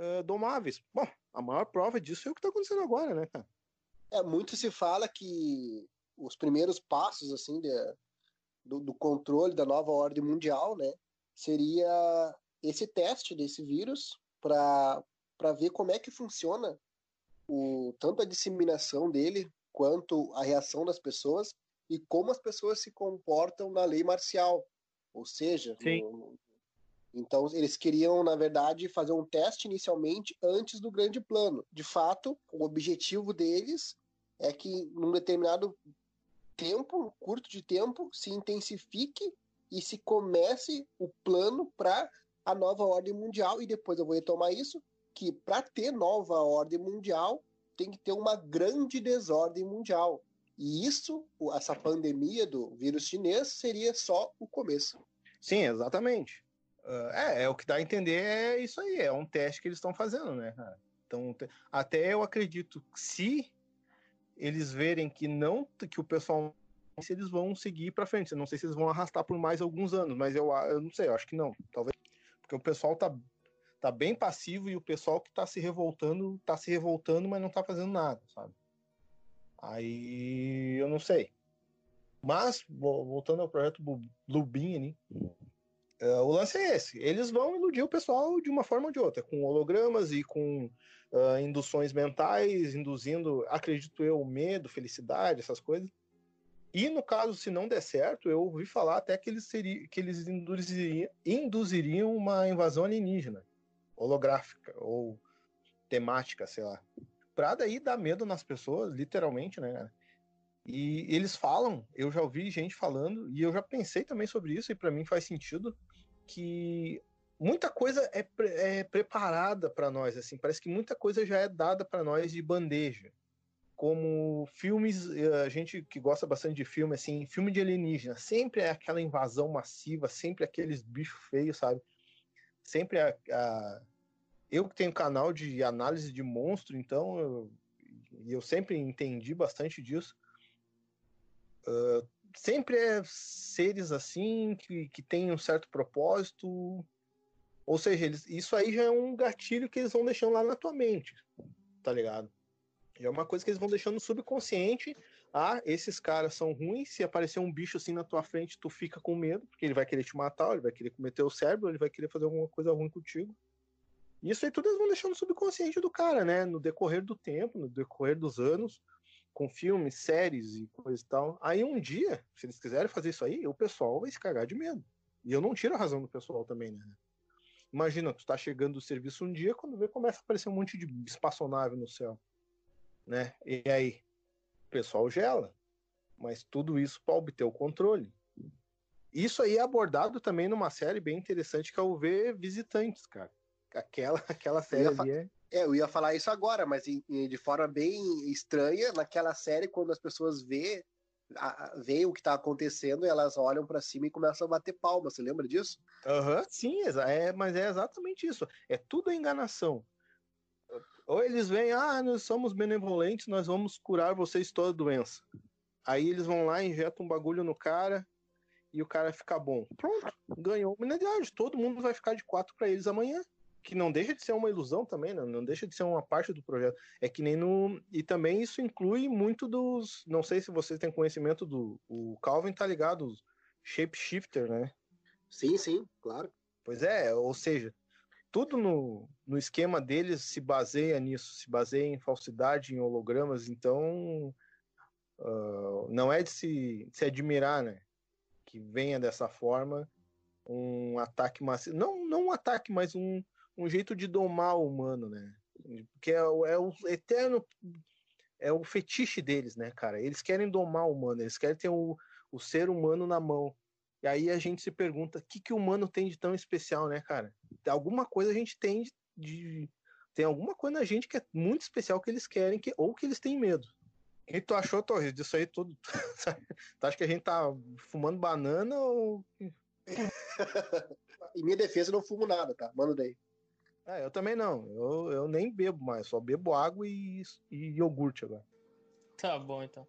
uh, domáveis. Bom, a maior prova disso é o que está acontecendo agora, né, cara? É, muito se fala que os primeiros passos, assim, de, do, do controle da nova ordem mundial, né, seria esse teste desse vírus para ver como é que funciona o, tanto a disseminação dele quanto a reação das pessoas e como as pessoas se comportam na lei marcial. Ou seja, no, então eles queriam, na verdade, fazer um teste inicialmente antes do grande plano. De fato, o objetivo deles é que num determinado tempo, curto de tempo, se intensifique e se comece o plano para a nova ordem mundial. E depois eu vou retomar isso, que para ter nova ordem mundial tem que ter uma grande desordem mundial. E isso, essa pandemia do vírus chinês, seria só o começo. Sim, exatamente. Uh, é, é, o que dá a entender é isso aí, é um teste que eles estão fazendo, né, Então, até eu acredito que se eles verem que não, que o pessoal se eles vão seguir para frente. Eu não sei se eles vão arrastar por mais alguns anos, mas eu, eu não sei, eu acho que não. Talvez porque o pessoal tá, tá bem passivo e o pessoal que tá se revoltando, tá se revoltando, mas não tá fazendo nada, sabe? Aí eu não sei. Mas, voltando ao projeto Blue Bean, uh, o lance é esse: eles vão iludir o pessoal de uma forma ou de outra, com hologramas e com uh, induções mentais, induzindo, acredito eu, medo, felicidade, essas coisas. E no caso, se não der certo, eu ouvi falar até que eles, seria, que eles induziriam, induziriam uma invasão alienígena, holográfica ou temática, sei lá pra daí dar medo nas pessoas, literalmente, né? E eles falam, eu já ouvi gente falando, e eu já pensei também sobre isso, e para mim faz sentido, que muita coisa é, pre é preparada para nós, assim, parece que muita coisa já é dada para nós de bandeja. Como filmes, a gente que gosta bastante de filme, assim, filme de alienígena, sempre é aquela invasão massiva, sempre aqueles bichos feios, sabe? Sempre a, a eu que tenho canal de análise de monstro, então eu, eu sempre entendi bastante disso. Uh, sempre é seres assim que, que têm um certo propósito. Ou seja, eles, isso aí já é um gatilho que eles vão deixando lá na tua mente, tá ligado? É uma coisa que eles vão deixando no subconsciente. Ah, esses caras são ruins. Se aparecer um bicho assim na tua frente, tu fica com medo, porque ele vai querer te matar, ele vai querer comer teu cérebro, ele vai querer fazer alguma coisa ruim contigo. Isso aí tudo eles vão deixando no subconsciente do cara, né? No decorrer do tempo, no decorrer dos anos, com filmes, séries e coisa e tal. Aí um dia, se eles quiserem fazer isso aí, o pessoal vai se cagar de medo. E eu não tiro a razão do pessoal também, né? Imagina, tu tá chegando do serviço um dia, quando vê, começa a aparecer um monte de espaçonave no céu. Né? E aí, o pessoal gela. Mas tudo isso para obter o controle. Isso aí é abordado também numa série bem interessante que é o Ver Visitantes, cara aquela, aquela série ali é... é... eu ia falar isso agora, mas de forma bem estranha, naquela série, quando as pessoas vê, veem o que está acontecendo, elas olham para cima e começam a bater palmas. Você lembra disso? Uhum, sim, é, mas é exatamente isso. É tudo enganação. Ou eles vêm, ah, nós somos benevolentes, nós vamos curar vocês toda doença. Aí eles vão lá, injetam um bagulho no cara e o cara fica bom. Pronto, ganhou uma. Todo mundo vai ficar de quatro para eles amanhã que não deixa de ser uma ilusão também, né? não deixa de ser uma parte do projeto. É que nem no. E também isso inclui muito dos. Não sei se vocês têm conhecimento do. O Calvin tá ligado, os shapeshifter, né? Sim, sim, claro. Pois é, ou seja, tudo no, no esquema deles se baseia nisso, se baseia em falsidade, em hologramas, então uh, não é de se, de se admirar, né? Que venha dessa forma um ataque massivo. Não, não um ataque, mas um, um jeito de domar o humano, né? Que é, é o eterno. É o fetiche deles, né, cara? Eles querem domar o humano, eles querem ter o, o ser humano na mão. E aí a gente se pergunta: o que, que o humano tem de tão especial, né, cara? Alguma coisa a gente tem de, de. tem alguma coisa na gente que é muito especial que eles querem, que, ou que eles têm medo. O que tu achou, Torres, disso aí tudo? tu acha que a gente tá fumando banana ou. em minha defesa, eu não fumo nada, tá? Mano daí. É, eu também não. Eu, eu nem bebo mais, só bebo água e, e iogurte agora. Tá bom, então.